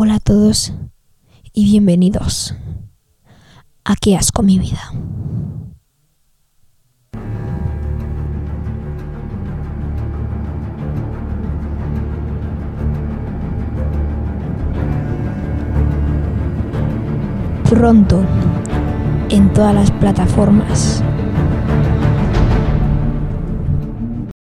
Hola a todos y bienvenidos a Qué asco mi vida. Pronto en todas las plataformas